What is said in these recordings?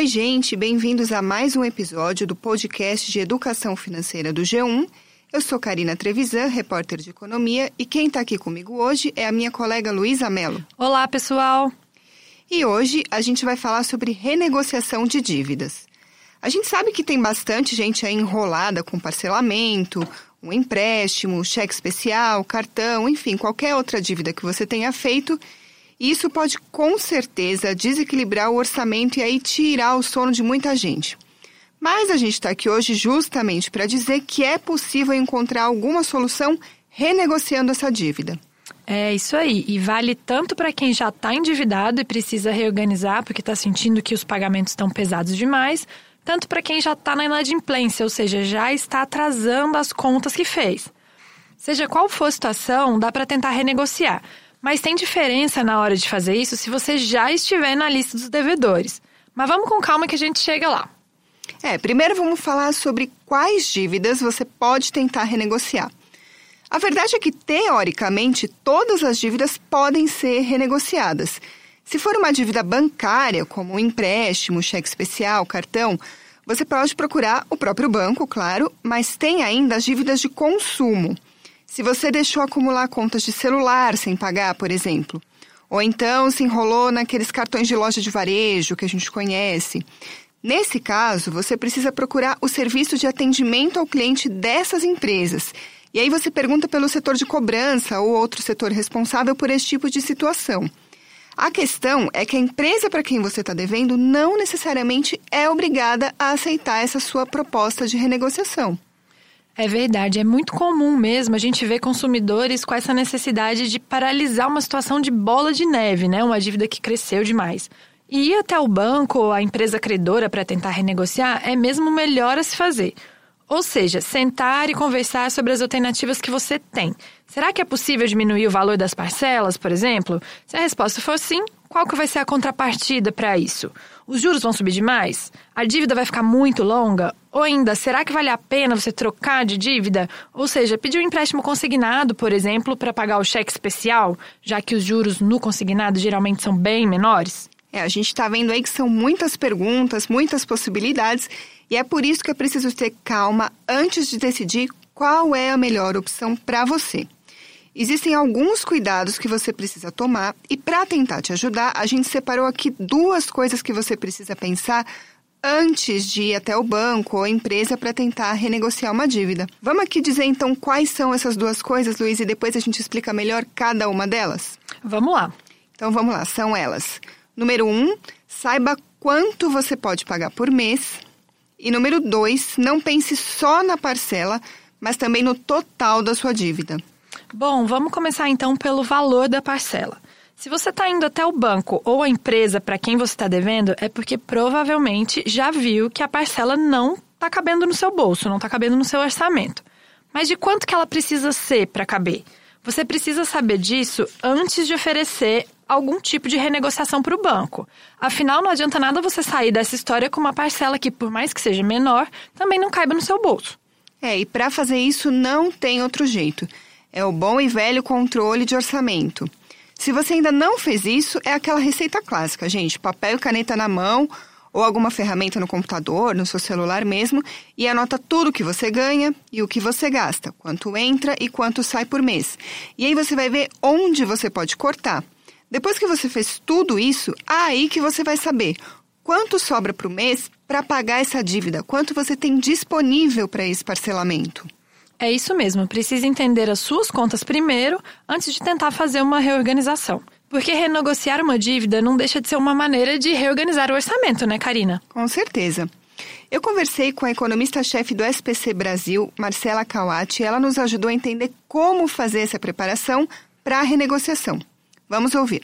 Oi, gente, bem-vindos a mais um episódio do podcast de Educação Financeira do G1. Eu sou Karina Trevisan, repórter de economia, e quem está aqui comigo hoje é a minha colega Luísa Mello. Olá, pessoal! E hoje a gente vai falar sobre renegociação de dívidas. A gente sabe que tem bastante gente aí enrolada com parcelamento, um empréstimo, cheque especial, cartão, enfim, qualquer outra dívida que você tenha feito. Isso pode com certeza desequilibrar o orçamento e aí tirar o sono de muita gente. Mas a gente está aqui hoje justamente para dizer que é possível encontrar alguma solução renegociando essa dívida. É isso aí. E vale tanto para quem já está endividado e precisa reorganizar porque está sentindo que os pagamentos estão pesados demais, tanto para quem já está na inadimplência, ou seja, já está atrasando as contas que fez. Seja qual for a situação, dá para tentar renegociar. Mas tem diferença na hora de fazer isso se você já estiver na lista dos devedores. Mas vamos com calma que a gente chega lá. É, primeiro vamos falar sobre quais dívidas você pode tentar renegociar. A verdade é que, teoricamente, todas as dívidas podem ser renegociadas. Se for uma dívida bancária, como um empréstimo, cheque especial, cartão, você pode procurar o próprio banco, claro, mas tem ainda as dívidas de consumo. Se você deixou acumular contas de celular sem pagar, por exemplo, ou então se enrolou naqueles cartões de loja de varejo que a gente conhece. Nesse caso, você precisa procurar o serviço de atendimento ao cliente dessas empresas e aí você pergunta pelo setor de cobrança ou outro setor responsável por esse tipo de situação. A questão é que a empresa para quem você está devendo não necessariamente é obrigada a aceitar essa sua proposta de renegociação. É verdade, é muito comum mesmo a gente ver consumidores com essa necessidade de paralisar uma situação de bola de neve, né? Uma dívida que cresceu demais. E ir até o banco ou a empresa credora para tentar renegociar é mesmo melhor a se fazer. Ou seja, sentar e conversar sobre as alternativas que você tem. Será que é possível diminuir o valor das parcelas, por exemplo? Se a resposta for sim, qual que vai ser a contrapartida para isso? Os juros vão subir demais? A dívida vai ficar muito longa? Ou ainda, será que vale a pena você trocar de dívida? Ou seja, pedir um empréstimo consignado, por exemplo, para pagar o cheque especial, já que os juros no consignado geralmente são bem menores? É, a gente está vendo aí que são muitas perguntas, muitas possibilidades e é por isso que é preciso ter calma antes de decidir qual é a melhor opção para você. Existem alguns cuidados que você precisa tomar e para tentar te ajudar, a gente separou aqui duas coisas que você precisa pensar antes de ir até o banco ou empresa para tentar renegociar uma dívida. Vamos aqui dizer então quais são essas duas coisas, Luiz, e depois a gente explica melhor cada uma delas? Vamos lá. Então vamos lá, são elas. Número um, saiba quanto você pode pagar por mês. E número dois, não pense só na parcela, mas também no total da sua dívida. Bom, vamos começar então pelo valor da parcela. Se você está indo até o banco ou a empresa para quem você está devendo, é porque provavelmente já viu que a parcela não está cabendo no seu bolso, não está cabendo no seu orçamento. Mas de quanto que ela precisa ser para caber? Você precisa saber disso antes de oferecer algum tipo de renegociação para o banco. Afinal, não adianta nada você sair dessa história com uma parcela que, por mais que seja menor, também não caiba no seu bolso. É, e para fazer isso não tem outro jeito. É o bom e velho controle de orçamento. Se você ainda não fez isso, é aquela receita clássica, gente: papel e caneta na mão ou alguma ferramenta no computador, no seu celular mesmo, e anota tudo o que você ganha e o que você gasta, quanto entra e quanto sai por mês. E aí você vai ver onde você pode cortar. Depois que você fez tudo isso, aí que você vai saber quanto sobra o mês para pagar essa dívida, quanto você tem disponível para esse parcelamento. É isso mesmo, precisa entender as suas contas primeiro antes de tentar fazer uma reorganização. Porque renegociar uma dívida não deixa de ser uma maneira de reorganizar o orçamento, né, Karina? Com certeza. Eu conversei com a economista-chefe do SPC Brasil, Marcela Kawati, e ela nos ajudou a entender como fazer essa preparação para a renegociação. Vamos ouvir.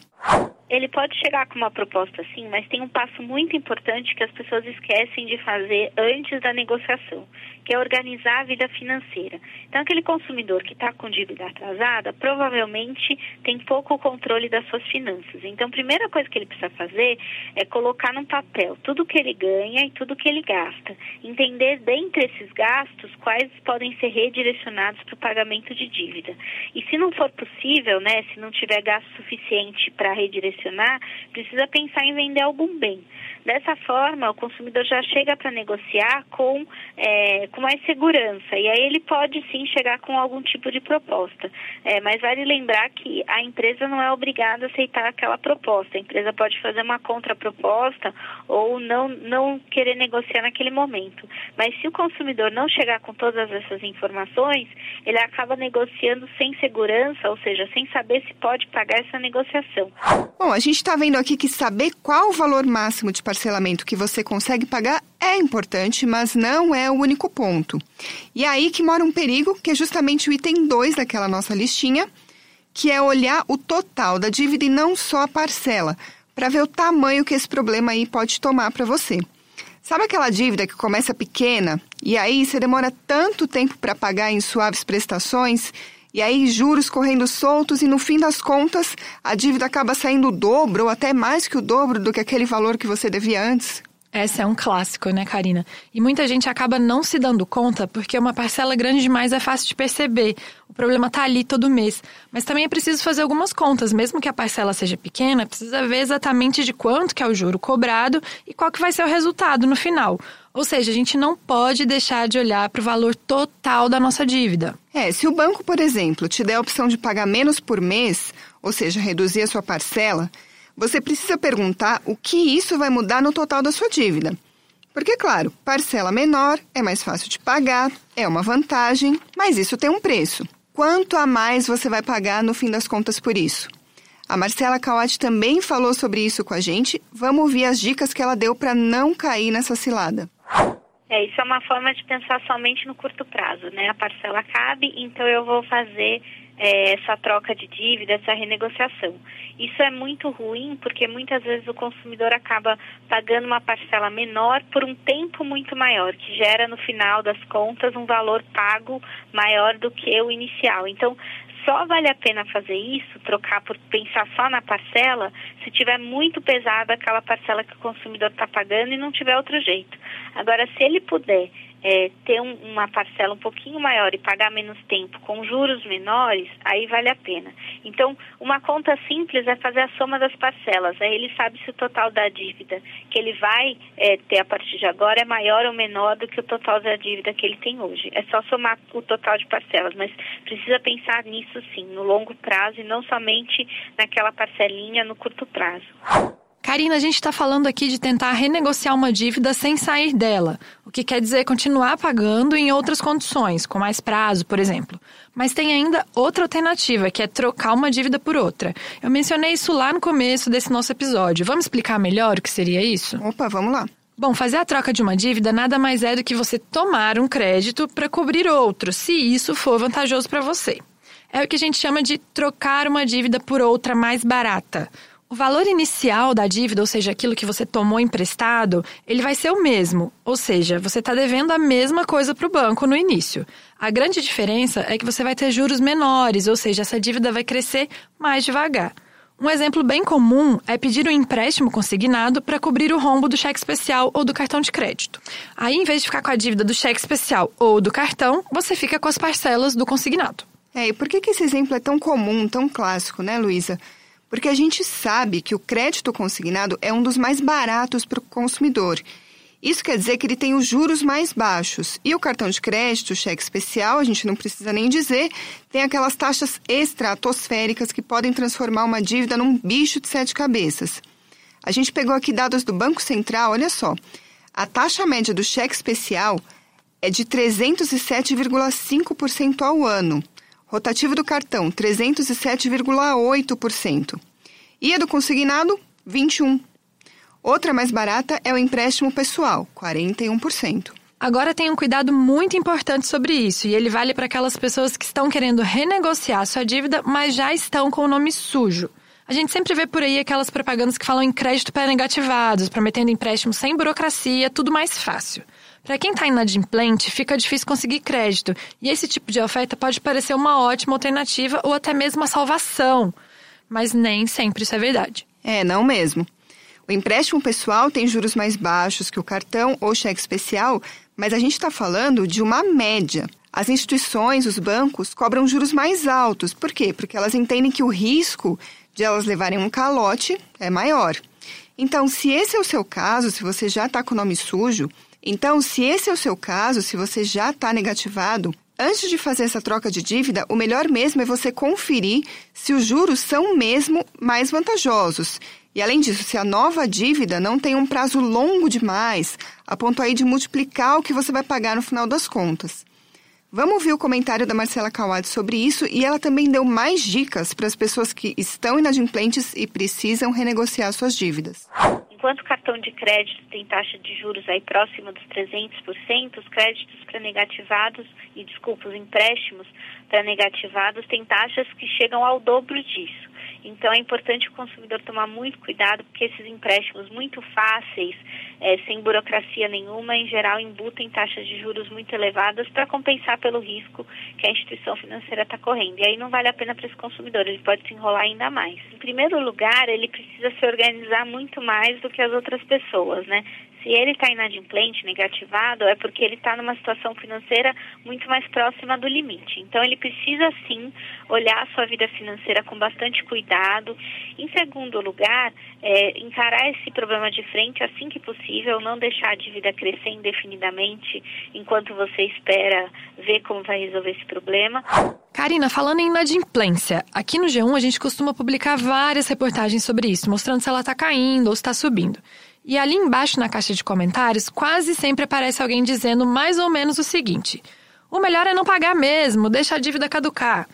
Ele pode chegar com uma proposta assim, mas tem um passo muito importante que as pessoas esquecem de fazer antes da negociação, que é organizar a vida financeira. Então, aquele consumidor que está com dívida atrasada, provavelmente tem pouco controle das suas finanças. Então, a primeira coisa que ele precisa fazer é colocar num papel tudo que ele ganha e tudo que ele gasta. Entender dentre esses gastos quais podem ser redirecionados para o pagamento de dívida. E se não for possível, né, se não tiver gasto suficiente para redirecionar, direcionar, precisa pensar em vender algum bem. Dessa forma, o consumidor já chega para negociar com, é, com mais segurança e aí ele pode sim chegar com algum tipo de proposta. É, mas vale lembrar que a empresa não é obrigada a aceitar aquela proposta. A empresa pode fazer uma contraproposta ou não, não querer negociar naquele momento. Mas se o consumidor não chegar com todas essas informações, ele acaba negociando sem segurança, ou seja, sem saber se pode pagar essa negociação. Bom, a gente está vendo aqui que saber qual o valor máximo de parcelamento que você consegue pagar é importante, mas não é o único ponto. E é aí que mora um perigo, que é justamente o item 2 daquela nossa listinha, que é olhar o total da dívida e não só a parcela, para ver o tamanho que esse problema aí pode tomar para você. Sabe aquela dívida que começa pequena e aí você demora tanto tempo para pagar em suaves prestações e aí juros correndo soltos e no fim das contas a dívida acaba saindo o dobro ou até mais que o dobro do que aquele valor que você devia antes? Essa é um clássico, né, Karina? E muita gente acaba não se dando conta porque uma parcela grande demais é fácil de perceber. O problema tá ali todo mês. Mas também é preciso fazer algumas contas, mesmo que a parcela seja pequena, precisa ver exatamente de quanto que é o juro cobrado e qual que vai ser o resultado no final. Ou seja, a gente não pode deixar de olhar para o valor total da nossa dívida. É, se o banco, por exemplo, te der a opção de pagar menos por mês, ou seja, reduzir a sua parcela, você precisa perguntar o que isso vai mudar no total da sua dívida. Porque, claro, parcela menor é mais fácil de pagar, é uma vantagem, mas isso tem um preço. Quanto a mais você vai pagar no fim das contas por isso? A Marcela Cauati também falou sobre isso com a gente. Vamos ouvir as dicas que ela deu para não cair nessa cilada. É, isso é uma forma de pensar somente no curto prazo, né? A parcela cabe, então eu vou fazer é, essa troca de dívida, essa renegociação. Isso é muito ruim porque muitas vezes o consumidor acaba pagando uma parcela menor por um tempo muito maior, que gera no final das contas um valor pago maior do que o inicial. Então, só vale a pena fazer isso, trocar por pensar só na parcela, se tiver muito pesada aquela parcela que o consumidor está pagando e não tiver outro jeito. Agora, se ele puder é, ter um, uma parcela um pouquinho maior e pagar menos tempo com juros menores, aí vale a pena. Então, uma conta simples é fazer a soma das parcelas. Aí ele sabe se o total da dívida que ele vai é, ter a partir de agora é maior ou menor do que o total da dívida que ele tem hoje. É só somar o total de parcelas, mas precisa pensar nisso sim, no longo prazo e não somente naquela parcelinha no curto prazo. Karina, a gente está falando aqui de tentar renegociar uma dívida sem sair dela, o que quer dizer continuar pagando em outras condições, com mais prazo, por exemplo. Mas tem ainda outra alternativa, que é trocar uma dívida por outra. Eu mencionei isso lá no começo desse nosso episódio. Vamos explicar melhor o que seria isso? Opa, vamos lá. Bom, fazer a troca de uma dívida nada mais é do que você tomar um crédito para cobrir outro, se isso for vantajoso para você. É o que a gente chama de trocar uma dívida por outra mais barata. O valor inicial da dívida, ou seja, aquilo que você tomou emprestado, ele vai ser o mesmo. Ou seja, você está devendo a mesma coisa para o banco no início. A grande diferença é que você vai ter juros menores, ou seja, essa dívida vai crescer mais devagar. Um exemplo bem comum é pedir um empréstimo consignado para cobrir o rombo do cheque especial ou do cartão de crédito. Aí, em vez de ficar com a dívida do cheque especial ou do cartão, você fica com as parcelas do consignado. É, e por que, que esse exemplo é tão comum, tão clássico, né, Luísa? Porque a gente sabe que o crédito consignado é um dos mais baratos para o consumidor. Isso quer dizer que ele tem os juros mais baixos. E o cartão de crédito, o cheque especial, a gente não precisa nem dizer, tem aquelas taxas estratosféricas que podem transformar uma dívida num bicho de sete cabeças. A gente pegou aqui dados do Banco Central, olha só. A taxa média do cheque especial é de 307,5% ao ano. Rotativo do cartão, 307,8%. E a do consignado, 21%. Outra mais barata é o empréstimo pessoal, 41%. Agora tem um cuidado muito importante sobre isso, e ele vale para aquelas pessoas que estão querendo renegociar sua dívida, mas já estão com o nome sujo. A gente sempre vê por aí aquelas propagandas que falam em crédito para negativados, prometendo empréstimo sem burocracia, tudo mais fácil. Para quem está inadimplente, fica difícil conseguir crédito, e esse tipo de oferta pode parecer uma ótima alternativa ou até mesmo uma salvação. Mas nem sempre isso é verdade. É, não mesmo. O empréstimo pessoal tem juros mais baixos que o cartão ou cheque especial, mas a gente está falando de uma média. As instituições, os bancos, cobram juros mais altos. Por quê? Porque elas entendem que o risco de elas levarem um calote é maior. Então, se esse é o seu caso, se você já está com o nome sujo, então, se esse é o seu caso, se você já está negativado, antes de fazer essa troca de dívida, o melhor mesmo é você conferir se os juros são mesmo mais vantajosos. E além disso, se a nova dívida não tem um prazo longo demais, a ponto aí de multiplicar o que você vai pagar no final das contas. Vamos ouvir o comentário da Marcela Kawad sobre isso e ela também deu mais dicas para as pessoas que estão inadimplentes e precisam renegociar suas dívidas. Enquanto o cartão de crédito tem taxa de juros aí próxima dos 300%, os créditos para negativados e desculpa, os empréstimos para negativados têm taxas que chegam ao dobro disso. Então é importante o consumidor tomar muito cuidado, porque esses empréstimos muito fáceis, é, sem burocracia nenhuma, em geral embutem taxas de juros muito elevadas para compensar pelo risco que a instituição financeira está correndo. E aí não vale a pena para esse consumidor, ele pode se enrolar ainda mais. Em primeiro lugar, ele precisa se organizar muito mais do que as outras pessoas, né? Se ele está inadimplente, negativado, é porque ele está numa situação financeira muito mais próxima do limite. Então, ele precisa sim olhar a sua vida financeira com bastante cuidado. Em segundo lugar, é, encarar esse problema de frente assim que possível, não deixar a dívida crescer indefinidamente enquanto você espera ver como vai resolver esse problema. Karina, falando em inadimplência, aqui no G1 a gente costuma publicar várias reportagens sobre isso, mostrando se ela está caindo ou está subindo. E ali embaixo na caixa de comentários, quase sempre aparece alguém dizendo mais ou menos o seguinte: o melhor é não pagar mesmo, deixa a dívida caducar.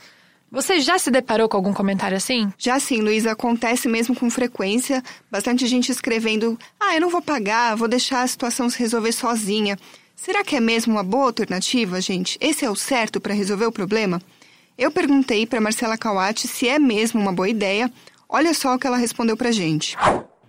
Você já se deparou com algum comentário assim? Já sim, Luísa, acontece mesmo com frequência. Bastante gente escrevendo: ah, eu não vou pagar, vou deixar a situação se resolver sozinha. Será que é mesmo uma boa alternativa, gente? Esse é o certo para resolver o problema? Eu perguntei para Marcela Kawati se é mesmo uma boa ideia. Olha só o que ela respondeu para gente.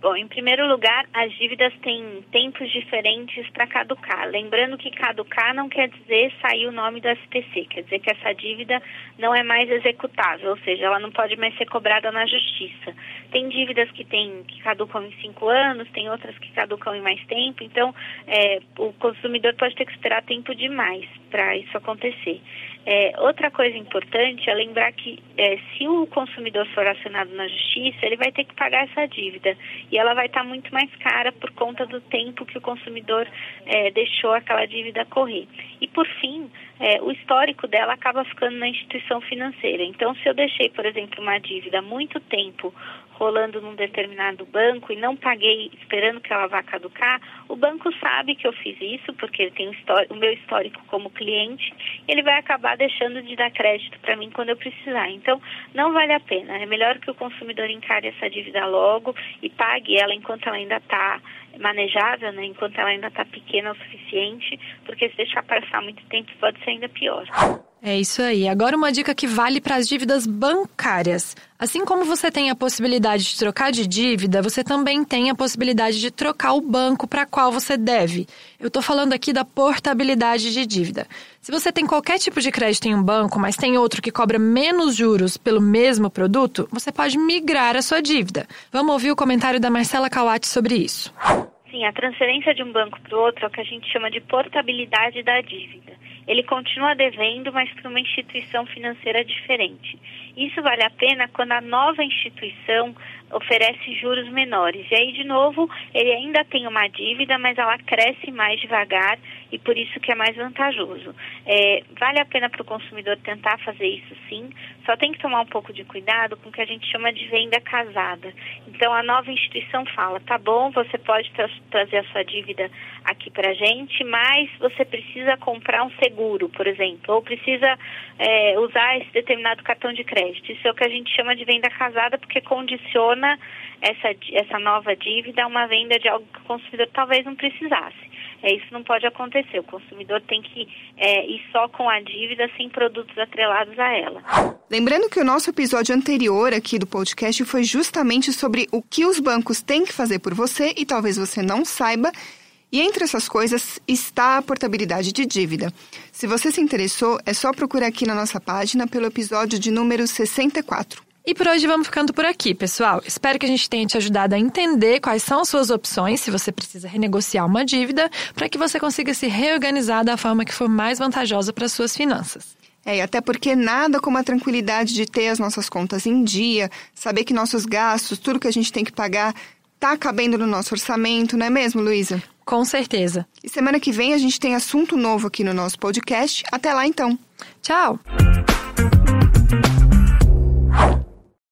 Bom, em primeiro lugar, as dívidas têm tempos diferentes para caducar. Lembrando que caducar não quer dizer sair o nome do SPC, quer dizer que essa dívida não é mais executável, ou seja, ela não pode mais ser cobrada na justiça. Tem dívidas que, tem, que caducam em cinco anos, tem outras que caducam em mais tempo, então é, o consumidor pode ter que esperar tempo demais para isso acontecer. É, outra coisa importante é lembrar que é, se o consumidor for acionado na justiça, ele vai ter que pagar essa dívida e ela vai estar muito mais cara por conta do tempo que o consumidor é, deixou aquela dívida correr. E por fim, é, o histórico dela acaba ficando na instituição financeira. Então, se eu deixei, por exemplo, uma dívida muito tempo rolando num determinado banco e não paguei esperando que ela vá caducar, o banco sabe que eu fiz isso, porque ele tem o, meu histórico como cliente, ele vai acabar deixando de dar crédito para mim quando eu precisar. Então, não vale a pena. É melhor que o consumidor encare essa dívida logo e pague ela enquanto ela ainda está manejável, né, enquanto ela ainda está pequena o suficiente, porque se deixar passar muito tempo pode ser ainda pior. É isso aí. Agora uma dica que vale para as dívidas bancárias. Assim como você tem a possibilidade de trocar de dívida, você também tem a possibilidade de trocar o banco para qual você deve. Eu estou falando aqui da portabilidade de dívida. Se você tem qualquer tipo de crédito em um banco, mas tem outro que cobra menos juros pelo mesmo produto, você pode migrar a sua dívida. Vamos ouvir o comentário da Marcela Kawati sobre isso. Sim, a transferência de um banco para o outro é o que a gente chama de portabilidade da dívida ele continua devendo, mas para uma instituição financeira diferente. Isso vale a pena quando a nova instituição oferece juros menores. E aí, de novo, ele ainda tem uma dívida, mas ela cresce mais devagar e por isso que é mais vantajoso. É, vale a pena para o consumidor tentar fazer isso sim, só tem que tomar um pouco de cuidado com o que a gente chama de venda casada. Então, a nova instituição fala, tá bom, você pode tra trazer a sua dívida aqui para a gente, mas você precisa comprar um seguro, por exemplo, ou precisa é, usar esse determinado cartão de crédito. Isso é o que a gente chama de venda casada, porque condiciona essa, essa nova dívida a uma venda de algo que o consumidor talvez não precisasse. É, isso não pode acontecer. O consumidor tem que é, ir só com a dívida, sem produtos atrelados a ela. Lembrando que o nosso episódio anterior aqui do podcast foi justamente sobre o que os bancos têm que fazer por você e talvez você não saiba. E entre essas coisas está a portabilidade de dívida. Se você se interessou, é só procurar aqui na nossa página pelo episódio de número 64. E por hoje vamos ficando por aqui, pessoal. Espero que a gente tenha te ajudado a entender quais são as suas opções se você precisa renegociar uma dívida, para que você consiga se reorganizar da forma que for mais vantajosa para suas finanças. É, e até porque nada como a tranquilidade de ter as nossas contas em dia, saber que nossos gastos, tudo que a gente tem que pagar, tá cabendo no nosso orçamento, não é mesmo, Luísa? Com certeza. E semana que vem a gente tem assunto novo aqui no nosso podcast. Até lá então. Tchau!